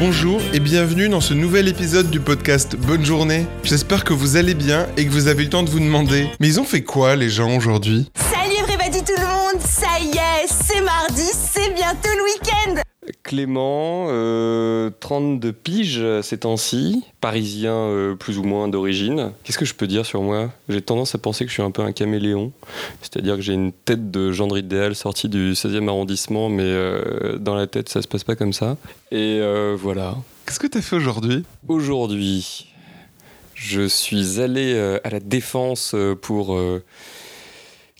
Bonjour et bienvenue dans ce nouvel épisode du podcast Bonne journée. J'espère que vous allez bien et que vous avez eu le temps de vous demander Mais ils ont fait quoi les gens aujourd'hui? Clément, euh, 32 piges ces temps-ci, parisien euh, plus ou moins d'origine. Qu'est-ce que je peux dire sur moi? J'ai tendance à penser que je suis un peu un caméléon, c'est-à-dire que j'ai une tête de gendre idéal sorti du 16e arrondissement, mais euh, dans la tête ça se passe pas comme ça. Et euh, voilà. Qu'est-ce que t'as fait aujourd'hui? Aujourd'hui, je suis allé à la défense pour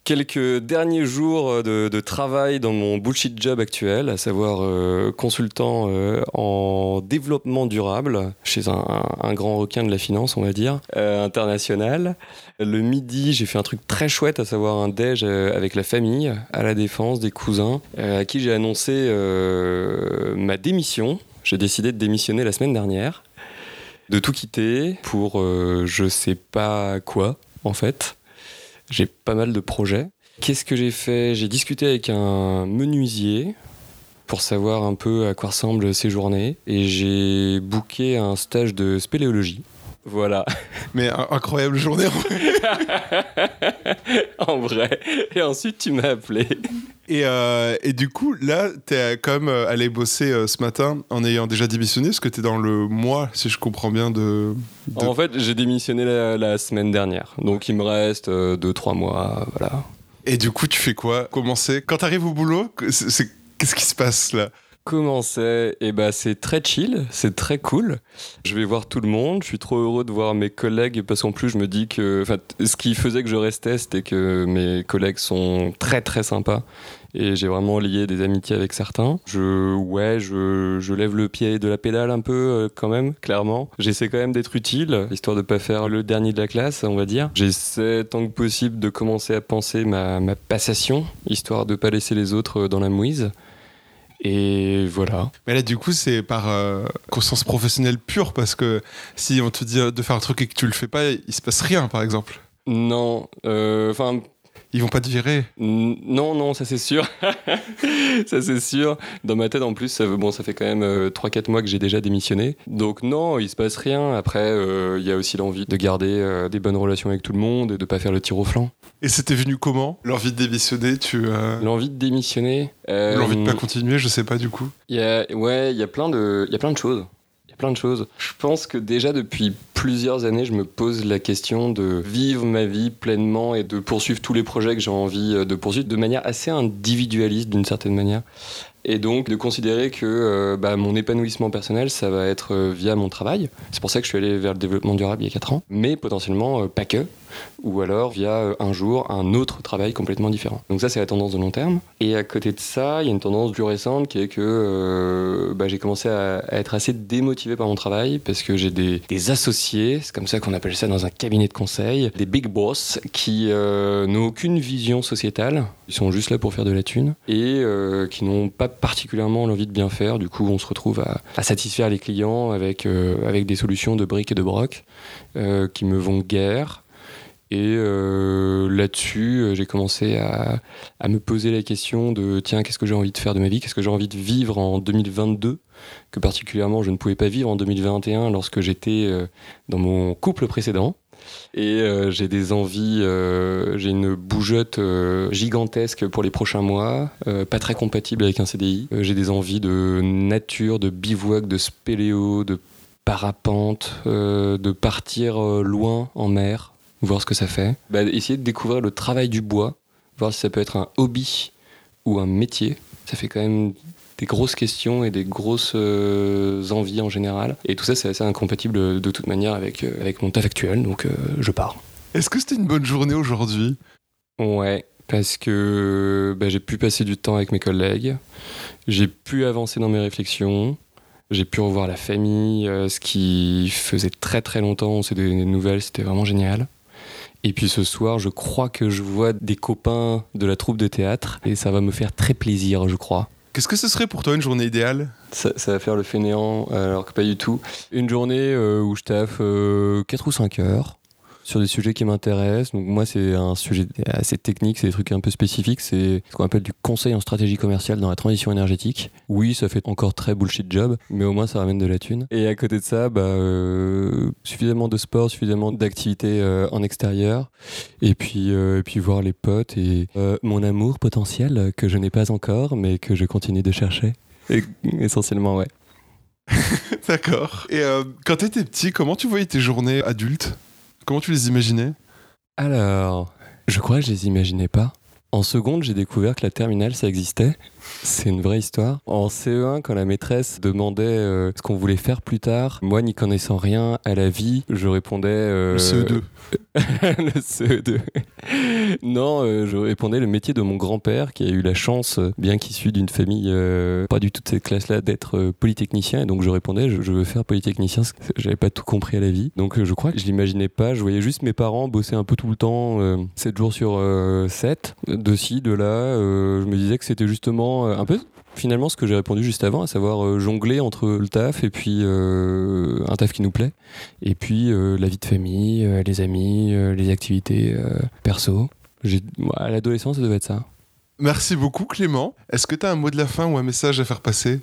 quelques derniers jours euh, de, travail dans mon bullshit job actuel, à savoir euh, consultant euh, en développement durable chez un, grand requin de la finance, on va dire, international. Le midi, j'ai fait un truc très chouette, à savoir un déj avec la famille, à la défense, des cousins, à qui j'ai annoncé ma démission. J'ai décidé de démissionner la semaine dernière de tout quitter pour je sais pas quoi en fait. J'ai pas mal de projets. Qu'est-ce que j'ai fait? J'ai discuté avec un menuisier pour savoir un peu à quoi ressemblent ses journées et j'ai booké un stage de spéléologie. Voilà, Mais incroyable journée en vrai. en vrai. Et ensuite tu m'as appelé. et, euh, et du coup, là, t'es quand même euh, allé bosser euh, ce matin en ayant déjà démissionné, parce que t'es dans le mois, si je comprends bien, de. de- En fait, j'ai démissionné la, la semaine dernière, donc il me reste 2-3 mois, voilà. Et du coup, tu fais quoi? Comment c'est? Quand t'arrives au boulot, qu'est-ce qui se passe là? Comment c'est Eh ben, c'est très chill, c'est très cool. Je vais voir tout le monde. Je suis trop heureux de voir mes collègues parce qu'en plus, je me dis que, ce qui faisait que je restais, c'était que mes collègues sont très très sympas et j'ai vraiment lié des amitiés avec certains. Je, ouais, je, je lève le pied de la pédale un peu euh, quand même, clairement. J'essaie quand même d'être utile, histoire de pas faire le dernier de la classe, on va dire. J'essaie tant que possible de commencer à penser ma, ma passation, histoire de pas laisser les autres euh, dans la mouise. Et voilà. Mais là, du coup, c'est par euh, conscience professionnelle pure, parce que si on te dit de faire un truc et que tu le fais pas, il se passe rien, par exemple. Non, euh, enfin, Ils vont pas te virer. non, non, ça c'est sûr. ça c'est sûr. Dans ma tête, en plus, ça, bon, ça fait quand même 3-4 mois que j'ai déjà démissionné. Donc non, il se passe rien. Après, euh, il y a aussi l'envie de garder euh, des bonnes relations avec tout le monde et de pas faire le tir au flanc. Et c'était venu comment? L'envie de démissionner, tu. euh, L'envie de démissionner. euh, L'envie de pas continuer, je sais pas du coup. Il y a, ouais, il y a plein de, il y a plein de choses. Il y a plein de choses. Je pense que déjà depuis plusieurs années, je me pose la question de vivre ma vie pleinement et de poursuivre tous les projets que j'ai envie euh, de poursuivre de manière assez individualiste d'une certaine manière. Et donc de considérer que euh, bah, mon épanouissement personnel, ça va être euh, via mon travail. C'est pour ça que je suis allé vers le développement durable il y a 4 ans. Mais potentiellement pas que. Ou alors via un jour un autre travail complètement différent. Donc ça c'est la tendance de long terme. Et à côté de ça, il y a une tendance plus récente qui est que bah, j'ai commencé à, être assez démotivé par mon travail parce que j'ai des associés, c'est comme ça qu'on appelle ça dans un cabinet de conseil, des big boss qui euh, n'ont aucune vision sociétale, ils sont juste là pour faire de la thune et euh, qui n'ont pas particulièrement l'envie de bien faire. Du coup, on se retrouve à, satisfaire les clients avec, euh, avec des solutions de briques et de broc qui me vont guère. Et euh, là-dessus, euh, j'ai commencé à, à me poser la question de tiens, qu'est-ce que j'ai envie de faire de ma vie? Qu'est-ce que j'ai envie de vivre en 2022 Que particulièrement, je ne pouvais pas vivre en 2021 lorsque j'étais euh, dans mon couple précédent. Et euh, j'ai des envies, euh, j'ai une bougeotte euh, gigantesque pour les prochains mois, pas très compatible avec un CDI. J'ai des envies de nature, de bivouac, de spéléo, de parapente, de partir loin en mer, voir ce que ça fait. Bah, essayer de découvrir le travail du bois, voir si ça peut être un hobby ou un métier. Ça fait quand même des grosses questions et des grosses euh, envies en général. Et tout ça, c'est assez incompatible de toute manière avec, euh, avec mon taf actuel, donc euh, je pars. Est-ce que c'était une bonne journée aujourd'hui? Ouais, parce que bah, j'ai pu passer du temps avec mes collègues, j'ai pu avancer dans mes réflexions, j'ai pu revoir la famille, euh, ce qui faisait très très longtemps, on s'est donné des nouvelles, c'était vraiment génial. Et puis ce soir, je crois que je vois des copains de la troupe de théâtre et ça va me faire très plaisir, je crois. Qu'est-ce que ce serait pour toi une journée idéale? Ça, ça va faire le fainéant, alors que pas du tout. Une journée euh, où je taffe 4 ou 5 heures. Sur des sujets qui m'intéressent. Donc moi, c'est un sujet assez technique, c'est des trucs un peu spécifiques. C'est ce qu'on appelle du conseil en stratégie commerciale dans la transition énergétique. Oui, ça fait encore très bullshit job, mais au moins ça ramène de la thune. Et à côté de ça, bah, euh, suffisamment de sport, suffisamment d'activités euh, en extérieur, et puis, euh, et puis voir les potes et mon amour potentiel que je n'ai pas encore, mais que je continue de chercher. Essentiellement, ouais. D'accord. Et quand tu étais petit, comment tu voyais tes journées adultes Comment tu les imaginais? Alors, je crois que je les imaginais pas. En seconde, j'ai découvert que la terminale, ça existait. C'est une vraie histoire. En CE1, quand la maîtresse demandait euh, ce qu'on voulait faire plus tard, moi n'y connaissant rien à la vie, je répondais. Euh, le CE2. le CE2. non, euh, je répondais le métier de mon grand-père qui a eu la chance, bien qu'issu d'une famille pas du tout de cette classe-là, d'être polytechnicien. Et donc je répondais, je, veux faire polytechnicien. J'avais pas tout compris à la vie. Donc je crois que je l'imaginais pas. Je voyais juste mes parents bosser un peu tout le temps, 7 jours sur 7, de ci, de là. je me disais que c'était justement euh, un peu finalement ce que j'ai répondu juste avant, à savoir euh, jongler entre le taf et puis euh, un taf qui nous plaît, et puis la vie de famille, les amis, les activités perso. À l'adolescence, ça devait être ça. Merci beaucoup Clément. Est-ce que tu as un mot de la fin ou un message à faire passer?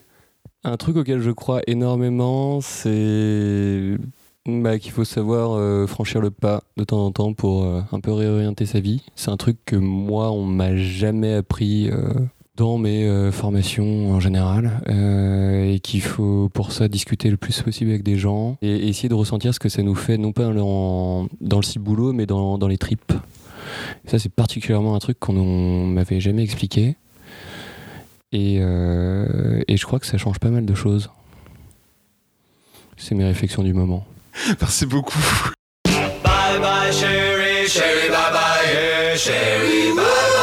Un truc auquel je crois énormément, c'est bah, qu'il faut savoir franchir le pas de temps en temps pour un peu réorienter sa vie. C'est un truc que moi, on m'a jamais appris dans mes euh, formations en général euh, et qu'il faut pour ça discuter le plus possible avec des gens et, essayer de ressentir ce que ça nous fait non pas dans, dans le ciboulot mais dans, dans les tripes. ça c'est particulièrement un truc qu'on m'avait jamais expliqué et, euh, et je crois que ça change pas mal de choses. C'est mes réflexions du moment. Merci beaucoup. Bye bye chérie, chérie bye bye, chérie bye bye, bye,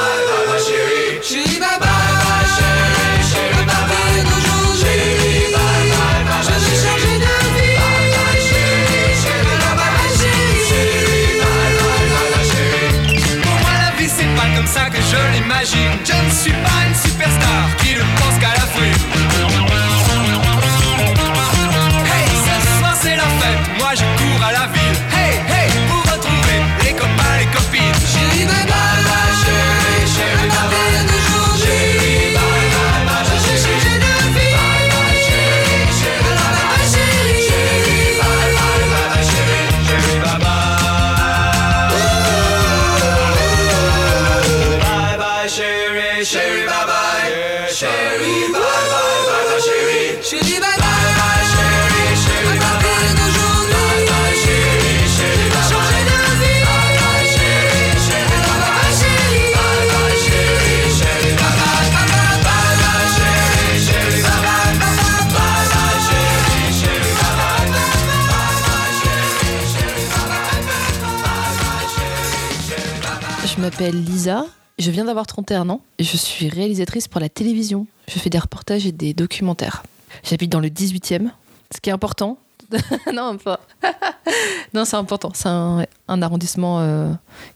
m'appelle Lisa. Je viens d'avoir 31 ans et je suis réalisatrice pour la télévision. Je fais des reportages et des documentaires. J'habite dans le 18e, ce qui est important. non, pas. non, c'est important. C'est un, arrondissement euh,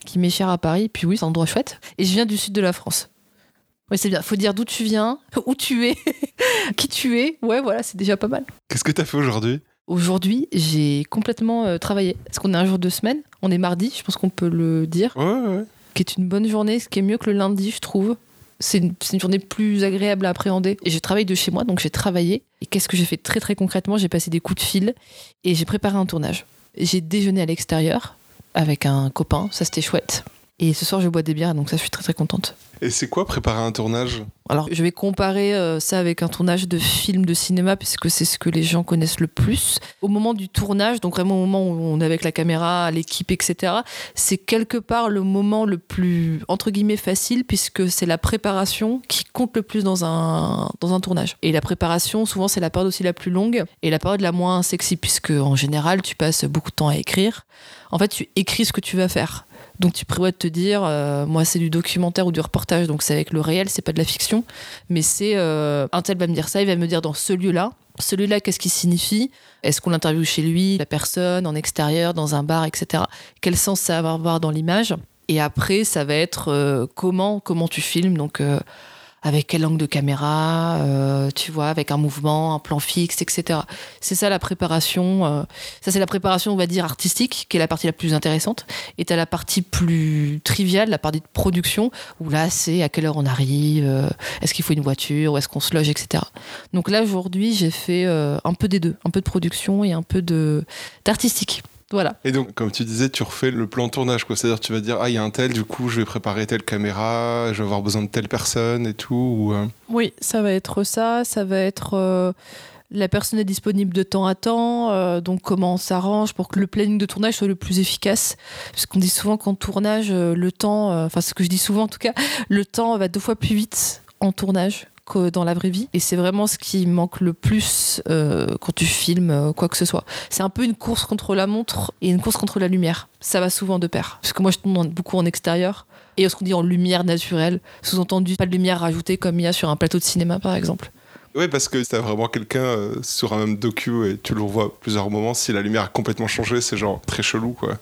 qui m'est cher à Paris. Puis oui, c'est un endroit chouette. Et je viens du sud de la France. Oui, c'est bien. Faut dire d'où tu viens, où tu es, qui tu es. Ouais, voilà, c'est déjà pas mal. Qu'est-ce que tu as fait aujourd'hui? Aujourd'hui, j'ai complètement euh, travaillé. Parce qu'on est un jour de semaine. On est mardi, je pense qu'on peut le dire. Ouais, ouais qui est une bonne journée, ce qui est mieux que le lundi, je trouve. C'est une, journée plus agréable à appréhender. Et je travaille de chez moi, donc j'ai travaillé. Et qu'est-ce que j'ai fait très très concrètement? J'ai passé des coups de fil et j'ai préparé un tournage. J'ai déjeuné à l'extérieur avec un copain, ça c'était chouette. Et ce soir, je bois des bières, donc ça, je suis très très contente. Et c'est quoi préparer un tournage? Alors, je vais comparer euh, ça avec un tournage de film de cinéma, puisque c'est ce que les gens connaissent le plus. Au moment du tournage, donc vraiment au moment où on est avec la caméra, l'équipe, etc., c'est quelque part le moment le plus, entre guillemets, facile, puisque c'est la préparation qui compte le plus dans un, dans un tournage. Et la préparation, souvent, c'est la période aussi la plus longue et la période la moins sexy, puisque en général, tu passes beaucoup de temps à écrire. En fait, tu écris ce que tu vas faire. Donc tu prévois de te dire, euh, moi c'est du documentaire ou du reportage, donc c'est avec le réel, c'est pas de la fiction, mais c'est euh, un tel va me dire ça, il va me dire dans ce lieu-là, celui-là qu'est-ce qu'il signifie? Est-ce qu'on l'interviewe chez lui, la personne, en extérieur, dans un bar, etc. Quel sens ça va avoir dans l'image? Et après, ça va être euh, comment comment tu filmes, donc avec quel angle de caméra, euh, tu vois, avec un mouvement, un plan fixe, etc. C'est ça la préparation. euh, ça, c'est la préparation, on va dire, artistique, qui est la partie la plus intéressante. Et tu la partie plus triviale, la partie de production, où là, c'est à quelle heure on arrive, euh, est-ce qu'il faut une voiture, où est-ce qu'on se loge, etc. Donc là, aujourd'hui, j'ai fait euh, un peu des deux, un peu de production et un peu de d'artistique. Voilà. Et donc, comme tu disais, tu refais le plan de tournage, quoi. C'est-à-dire, tu vas dire, ah, il y a un tel, du coup, je vais préparer telle caméra, je vais avoir besoin de telle personne et tout. Ou, euh, Oui, ça va être ça. Ça va être euh, la personne est disponible de temps à temps. euh, donc comment on s'arrange pour que le planning de tournage soit le plus efficace. Parce qu'on dit souvent qu'en tournage, le temps, enfin ce que je dis souvent en tout cas, le temps va deux fois plus vite en tournage que dans la vraie vie. Et c'est vraiment ce qui manque le plus euh, quand tu filmes euh, quoi que ce soit. C'est un peu une course contre la montre et une course contre la lumière. Ça va souvent de pair. Parce que moi, je tourne beaucoup en extérieur. Et ce qu'on dit en lumière naturelle, sous-entendu pas de lumière rajoutée comme il y a sur un plateau de cinéma par exemple. Ouais, parce que t'as vraiment quelqu'un euh, sur un même docu et tu le revois plusieurs moments. Si la lumière a complètement changé, c'est genre très chelou, quoi.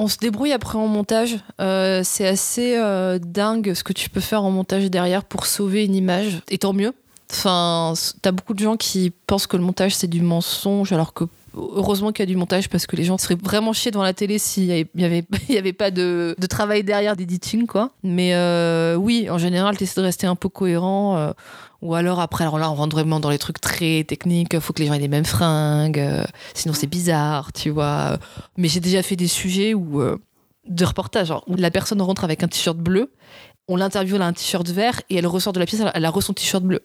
On se débrouille après en montage. Euh, c'est assez euh, dingue ce que tu peux faire en montage derrière pour sauver une image. Et tant mieux. Enfin, t'as beaucoup de gens qui pensent que le montage c'est du mensonge, alors que heureusement qu'il y a du montage parce que les gens seraient vraiment chiés devant la télé s'il y avait, avait, pas de, travail derrière d'editing. Mais euh, oui, en général, t'essaies de rester un peu cohérent. Ou alors après, alors là, on rentre vraiment dans les trucs très techniques. Faut que les gens aient les mêmes fringues. euh, sinon, c'est bizarre, tu vois. Mais j'ai déjà fait des sujets où, euh, de reportage, genre, où la personne rentre avec un t-shirt bleu, on l'interviewe, elle a un t-shirt vert, et elle ressort de la pièce, elle a- elle a re son t-shirt bleu.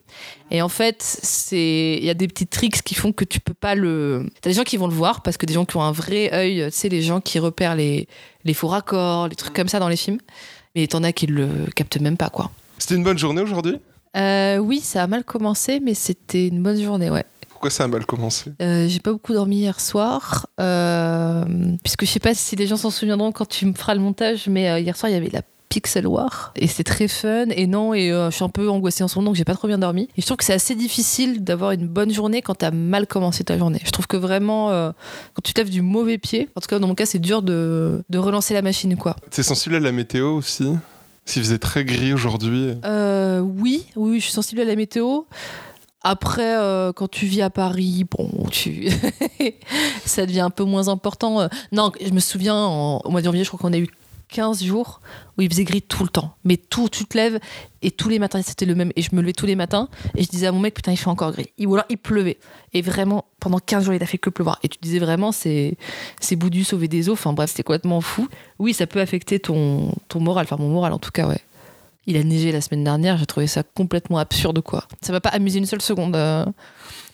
Et en fait, c'est il y a des petits tricks qui font que tu peux pas le. T'as des gens qui vont le voir, parce que des gens qui ont un vrai œil, tu sais, les gens qui repèrent les, les faux raccords, les trucs comme ça dans les films. Mais t'en as qui le captent même pas, quoi. C'était une bonne journée aujourd'hui? Euh, oui, ça a mal commencé, mais c'était une bonne journée, ouais. Pourquoi ça a mal commencé? Euh, j'ai pas beaucoup dormi hier soir, euh, puisque je sais pas si les gens s'en souviendront quand tu me feras le montage, mais hier soir il y avait la Pixel War et c'était très fun. Et non, et euh, je suis un peu angoissée en ce moment, donc j'ai pas trop bien dormi. Et je trouve que c'est assez difficile d'avoir une bonne journée quand t'as mal commencé ta journée. Je trouve que vraiment, euh, quand tu te lèves du mauvais pied, en tout cas dans mon cas, c'est dur de, de relancer la machine, quoi. T'es sensible à la météo aussi? S'il faisait très gris aujourd'hui. Euh, oui, oui, je suis sensible à la météo. Après, euh, quand tu vis à Paris, bon, ça devient un peu moins important. Euh, Non, je me souviens, en- au mois de janvier, je crois qu'on a eu 15 jours où il faisait gris tout le temps. Mais tout, tu te lèves et tous les matins, c'était le même. Et je me levais tous les matins et je disais à mon mec, putain, il fait encore gris. Ou alors il pleuvait. Et vraiment, pendant 15 jours, il a fait que pleuvoir. Et tu disais vraiment, c'est c'est Boudu sauver des eaux. Enfin bref, c'était complètement fou. Oui, ça peut affecter ton, ton moral. Enfin, mon moral en tout cas, ouais. Il a neigé la semaine dernière, j'ai trouvé ça complètement absurde, quoi. Ça m'a pas amusé une seule seconde. euh.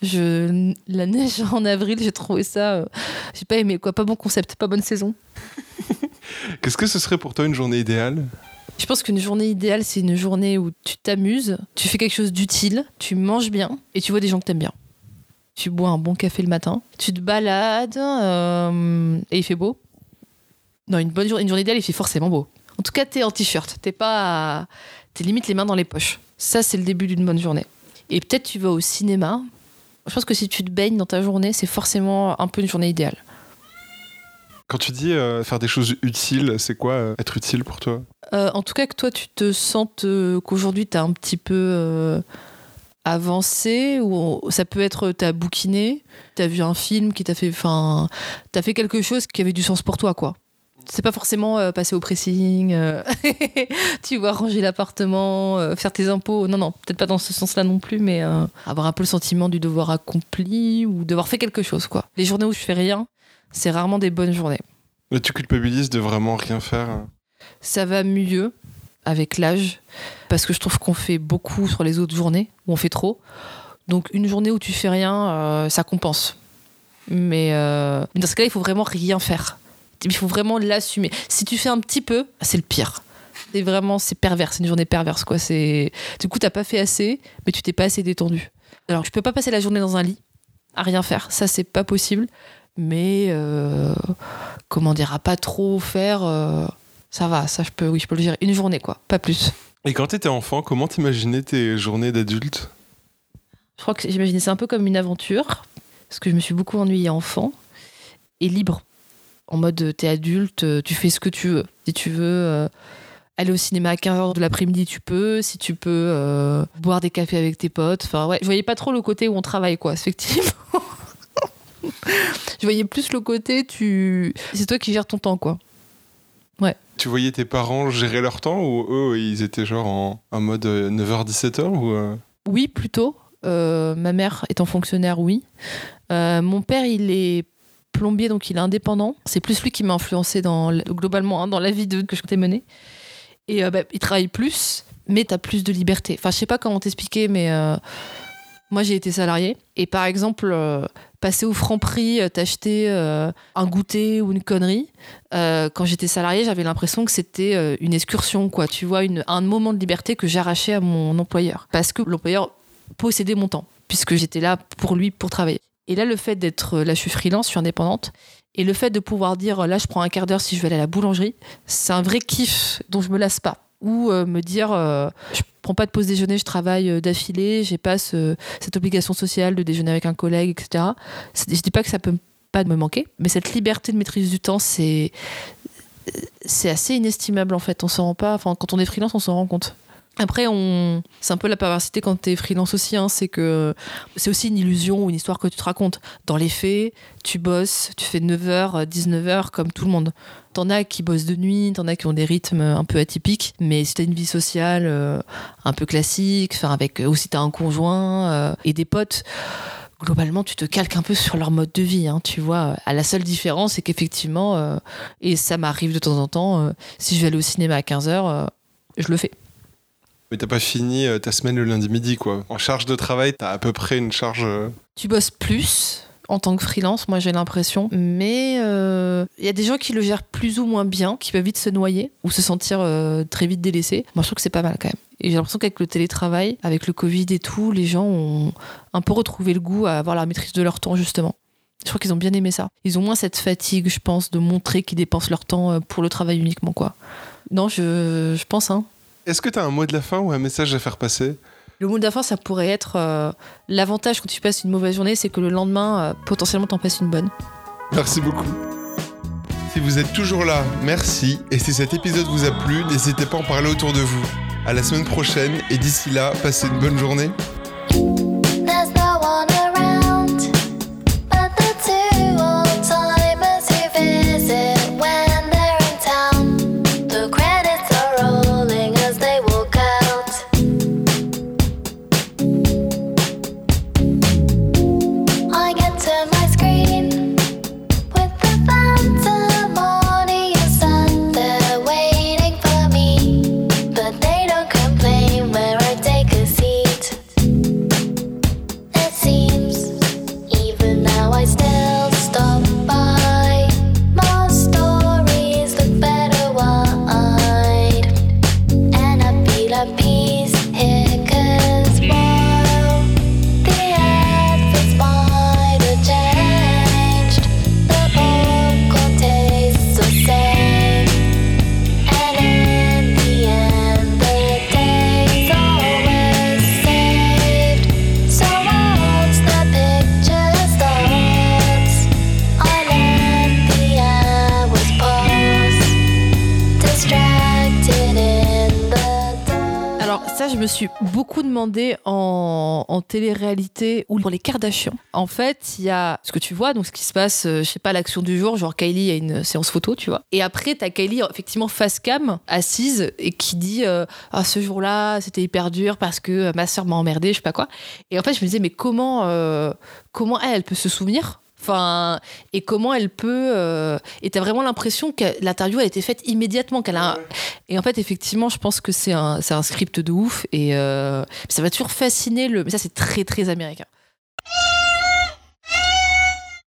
Je, la neige en avril, j'ai trouvé ça. euh, j'ai pas aimé, quoi. Pas bon concept, pas bonne saison. Qu'est-ce que ce serait pour toi une journée idéale? Je pense qu'une journée idéale, c'est une journée où tu t'amuses, tu fais quelque chose d'utile, tu manges bien et tu vois des gens que t'aimes bien. Tu bois un bon café le matin, tu te balades euh, et il fait beau. Non, une bonne journée, une journée idéale, il fait forcément beau. En tout cas, t'es en t-shirt, t'es pas, t'es limite les mains dans les poches. Ça, c'est le début d'une bonne journée. Et peut-être tu vas au cinéma. Je pense que si tu te baignes dans ta journée, c'est forcément un peu une journée idéale. Quand tu dis euh, faire des choses utiles, c'est quoi euh, être utile pour toi? Euh, en tout cas, que toi, tu te sentes qu'aujourd'hui, tu as un petit peu avancé, ou ça peut être, tu as bouquiné, tu as vu un film qui t'a fait. Enfin, tu as fait quelque chose qui avait du sens pour toi, quoi. C'est pas forcément euh, passer au pressing, euh, tu vois, ranger l'appartement, euh, faire tes impôts. Non, non, peut-être pas dans ce sens-là non plus, mais avoir un peu le sentiment du devoir accompli ou d'avoir fait quelque chose, quoi. Les journées où je fais rien, c'est rarement des bonnes journées. Là, tu culpabilises de vraiment rien faire. hein? ça va mieux avec l'âge parce que je trouve qu'on fait beaucoup sur les autres journées où on fait trop. Donc une journée où tu fais rien, ça compense. Mais dans ce cas-là, il faut vraiment rien faire. Il faut vraiment l'assumer. Si tu fais un petit peu, c'est le pire. C'est vraiment, c'est pervers, c'est une journée perverse quoi. C'est du coup t'as pas fait assez, mais tu t'es pas assez détendu. Alors je peux pas passer la journée dans un lit à rien faire, ça c'est pas possible. Mais euh, comment dire, à pas trop faire, euh, ça va, ça je peux, oui je peux le gérer. Une journée quoi, pas plus. Et quand t'étais enfant, comment t'imaginais tes journées d'adulte? Je crois que j'imaginais ça un peu comme une aventure, parce que je me suis beaucoup ennuyée enfant et libre. En mode, t'es adulte, euh, tu fais ce que tu veux. Si tu veux euh, aller au cinéma à 15h de l'après-midi, tu peux. Si tu peux euh, boire des cafés avec tes potes. Enfin, ouais, je voyais pas trop le côté où on travaille, quoi, effectivement. je voyais plus le côté, tu. C'est toi qui gères ton temps, quoi. Tu voyais tes parents gérer leur temps ou eux, ils étaient genre en, en mode 9h-17h ou euh, Oui, plutôt. Euh, ma mère étant fonctionnaire, oui. Euh, mon père, il est plombier, donc il est indépendant. C'est plus lui qui m'a influencé dans, globalement hein, dans la vie de, que je comptais mener. Et euh, bah, il travaille plus, mais tu as plus de liberté. Enfin, je sais pas comment t'expliquer, mais euh, moi, j'ai été salarié. Et par exemple, euh, passer au franc prix, t'acheter un goûter ou une connerie, quand j'étais salarié, j'avais l'impression que c'était une excursion, quoi. Tu vois, un moment de liberté que j'arrachais à mon employeur. Parce que l'employeur possédait mon temps, puisque j'étais là pour lui, pour travailler. Et là, le fait d'être, là, je suis freelance, je suis indépendante, et le fait de pouvoir dire, là, je prends un quart d'heure si je veux aller à la boulangerie, c'est un vrai kiff dont je me lasse pas. Ou euh, me dire, euh, je prends pas de pause déjeuner, je travaille euh, d'affilée, j'ai pas ce- cette obligation sociale de déjeuner avec un collègue, etc. Je dis pas que ça peut pas me manquer, mais cette liberté de maîtrise du temps, c'est c'est assez inestimable en fait. On s'en rend pas. Quand on est freelance, on s'en rend compte. Après, on... c'est un peu la perversité quand t'es freelance aussi, hein, c'est que c'est aussi une illusion ou une histoire que tu te racontes. Dans les faits, tu bosses, tu fais 9h, 19h comme tout le monde. T'en as qui bossent de nuit, t'en as qui ont des rythmes un peu atypiques, mais si t'as une vie sociale euh, un peu classique, avec aussi t'as un conjoint euh, et des potes, globalement tu te calques un peu sur leur mode de vie, hein, tu vois. À la seule différence, c'est qu'effectivement, euh, et ça m'arrive de temps en temps, euh, si je vais aller au cinéma à 15h, je le fais. Mais t'as pas fini euh, ta semaine le lundi midi, quoi. En charge de travail, t'as à peu près une charge. euh, Tu bosses plus en tant que freelance, moi j'ai l'impression, mais euh, il y a des gens qui le gèrent plus ou moins bien, qui peuvent vite se noyer ou se sentir euh, très vite délaissés. Moi je trouve que c'est pas mal quand même. Et j'ai l'impression qu'avec le télétravail, avec le Covid et tout, les gens ont un peu retrouvé le goût à avoir la maîtrise de leur temps justement. Je crois qu'ils ont bien aimé ça. Ils ont moins cette fatigue, je pense, de montrer qu'ils dépensent leur temps euh, pour le travail uniquement, quoi. Non, je, je pense, hein. Est-ce que t'as un mot de la fin ou un message à faire passer? Le mot de la fin, ça pourrait être euh, l'avantage quand tu passes une mauvaise journée, c'est que le lendemain, euh, potentiellement, t'en passes une bonne. Merci beaucoup. Si vous êtes toujours là, merci. Et si cet épisode vous a plu, n'hésitez pas à en parler autour de vous. À la semaine prochaine et d'ici là, passez une bonne journée. Suis beaucoup demandé en, en télé-réalité ou pour les Kardashians. En fait, il y a ce que tu vois, donc ce qui se passe, euh, je sais pas, l'action du jour, genre Kylie a une séance photo, tu vois. Et après, t'as Kylie effectivement face cam, assise, et qui dit euh, ah ce jour-là, c'était hyper dur parce que euh, ma soeur m'a emmerdé, je sais pas quoi. Et en fait, je me disais mais comment comment elle peut se souvenir Enfin, et comment elle peut. euh, et t'as vraiment l'impression que l'interview a été faite immédiatement, qu'elle a. Et en fait, effectivement, je pense que c'est un, c'est un script de ouf et euh, ça va toujours fasciner le. Mais ça, c'est très très américain.